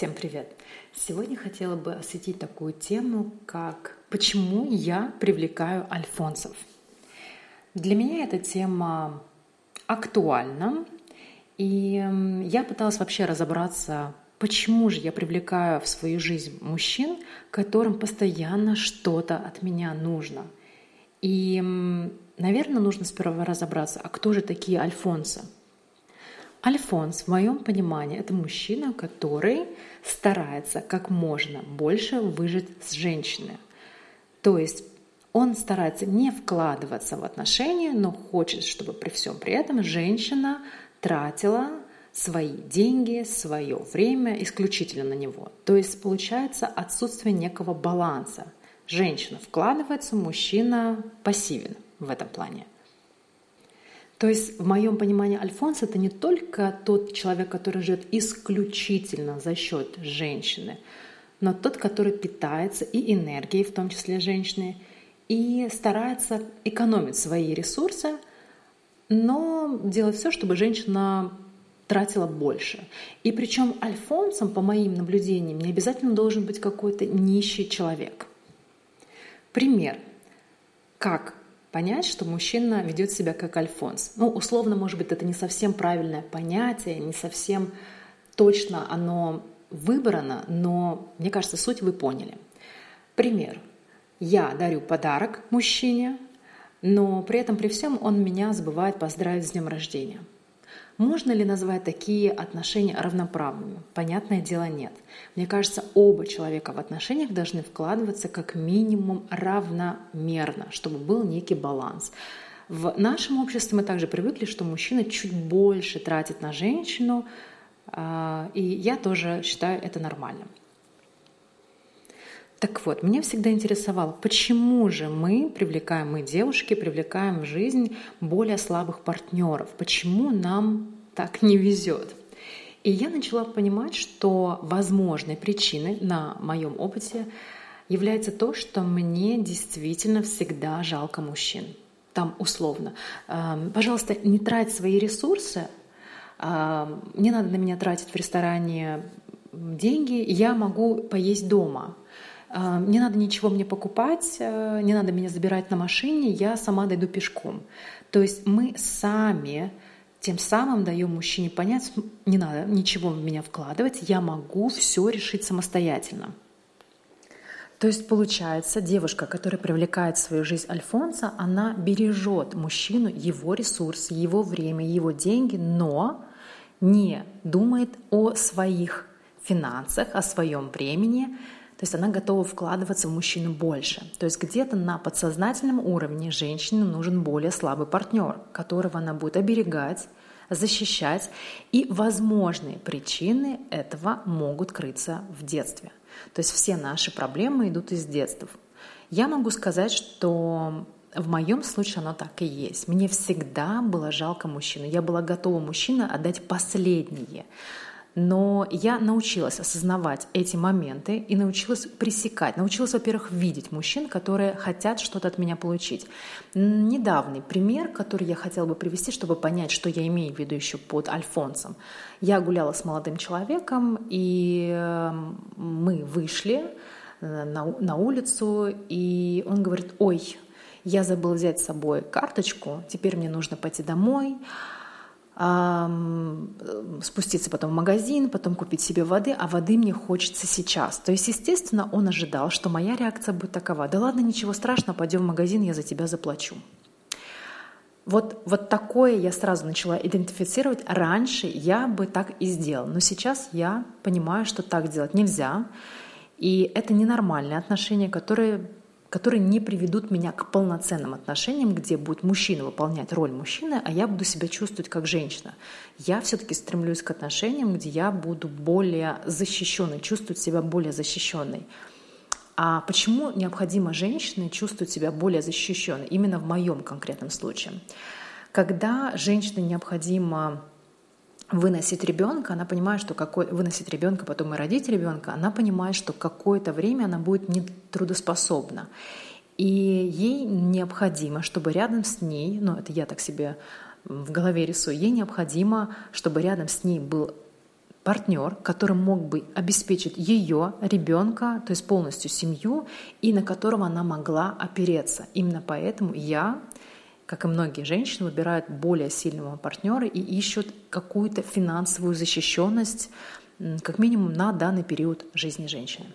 Всем привет! Сегодня хотела бы осветить такую тему, как «Почему я привлекаю альфонсов?». Для меня эта тема актуальна, и я пыталась вообще разобраться, почему же я привлекаю в свою жизнь мужчин, которым постоянно что-то от меня нужно. И, наверное, нужно сперва разобраться, а кто же такие альфонсы – Альфонс, в моем понимании, это мужчина, который старается как можно больше выжить с женщиной. То есть он старается не вкладываться в отношения, но хочет, чтобы при всем при этом женщина тратила свои деньги, свое время исключительно на него. То есть получается отсутствие некого баланса. Женщина вкладывается, мужчина пассивен в этом плане. То есть в моем понимании Альфонс это не только тот человек, который живет исключительно за счет женщины, но тот, который питается и энергией, в том числе женщины, и старается экономить свои ресурсы, но делать все, чтобы женщина тратила больше. И причем альфонсом, по моим наблюдениям, не обязательно должен быть какой-то нищий человек. Пример. Как понять, что мужчина ведет себя как альфонс. Ну, условно, может быть, это не совсем правильное понятие, не совсем точно оно выбрано, но мне кажется, суть вы поняли. Пример. Я дарю подарок мужчине, но при этом при всем он меня забывает поздравить с днем рождения – можно ли назвать такие отношения равноправными? Понятное дело, нет. Мне кажется, оба человека в отношениях должны вкладываться как минимум равномерно, чтобы был некий баланс. В нашем обществе мы также привыкли, что мужчина чуть больше тратит на женщину, а, и я тоже считаю это нормальным. Так вот, меня всегда интересовало, почему же мы привлекаем, мы девушки привлекаем в жизнь более слабых партнеров, почему нам так не везет. И я начала понимать, что возможной причиной на моем опыте является то, что мне действительно всегда жалко мужчин. Там условно. «Эм, пожалуйста, не трать свои ресурсы. Эм, не надо на меня тратить в ресторане деньги. Я могу поесть дома. Не надо ничего мне покупать, э, не надо меня забирать на машине, я сама дойду пешком. То есть мы сами тем самым даем мужчине понять, не надо ничего в меня вкладывать, я могу все решить самостоятельно. То есть получается, девушка, которая привлекает в свою жизнь Альфонса, она бережет мужчину, его ресурсы, его время, его деньги, но не думает о своих финансах, о своем времени, то есть она готова вкладываться в мужчину больше. То есть где-то на подсознательном уровне женщине нужен более слабый партнер, которого она будет оберегать, защищать. И возможные причины этого могут крыться в детстве. То есть все наши проблемы идут из детства. Я могу сказать, что в моем случае оно так и есть. Мне всегда было жалко мужчину. Я была готова мужчину отдать последнее. Но я научилась осознавать эти моменты и научилась пресекать. Научилась, во-первых, видеть мужчин, которые хотят что-то от меня получить. Недавний пример, который я хотела бы привести, чтобы понять, что я имею в виду еще под Альфонсом. Я гуляла с молодым человеком, и эм, мы вышли э, на, улицу, и он говорит, ой, я забыл взять с собой карточку, теперь мне нужно пойти домой спуститься потом в магазин, потом купить себе воды, а воды мне хочется сейчас. То есть, естественно, он ожидал, что моя реакция будет такова. Да ладно, ничего страшного, пойдем в магазин, я за тебя заплачу. Вот, вот такое я сразу начала идентифицировать. Раньше я бы так и сделала, но сейчас я понимаю, что так делать нельзя. И это ненормальные отношения, которые которые не приведут меня к полноценным отношениям, где будет мужчина выполнять роль мужчины, а я буду себя чувствовать как женщина. Я все-таки стремлюсь к отношениям, где я буду более защищенной, чувствовать себя более защищенной. А почему необходимо женщине чувствовать себя более защищенной? Именно в моем конкретном случае. Когда женщине необходимо выносить ребенка, она понимает, что какой, выносить ребенка, потом и родить ребенка, она понимает, что какое-то время она будет нетрудоспособна. И ей необходимо, чтобы рядом с ней, ну это я так себе в голове рисую, ей необходимо, чтобы рядом с ней был партнер, который мог бы обеспечить ее, ребенка, то есть полностью семью, и на которого она могла опереться. Именно поэтому я, как и многие женщины, выбирают более сильного партнера и ищут какую-то финансовую защищенность, как минимум на данный период жизни женщины.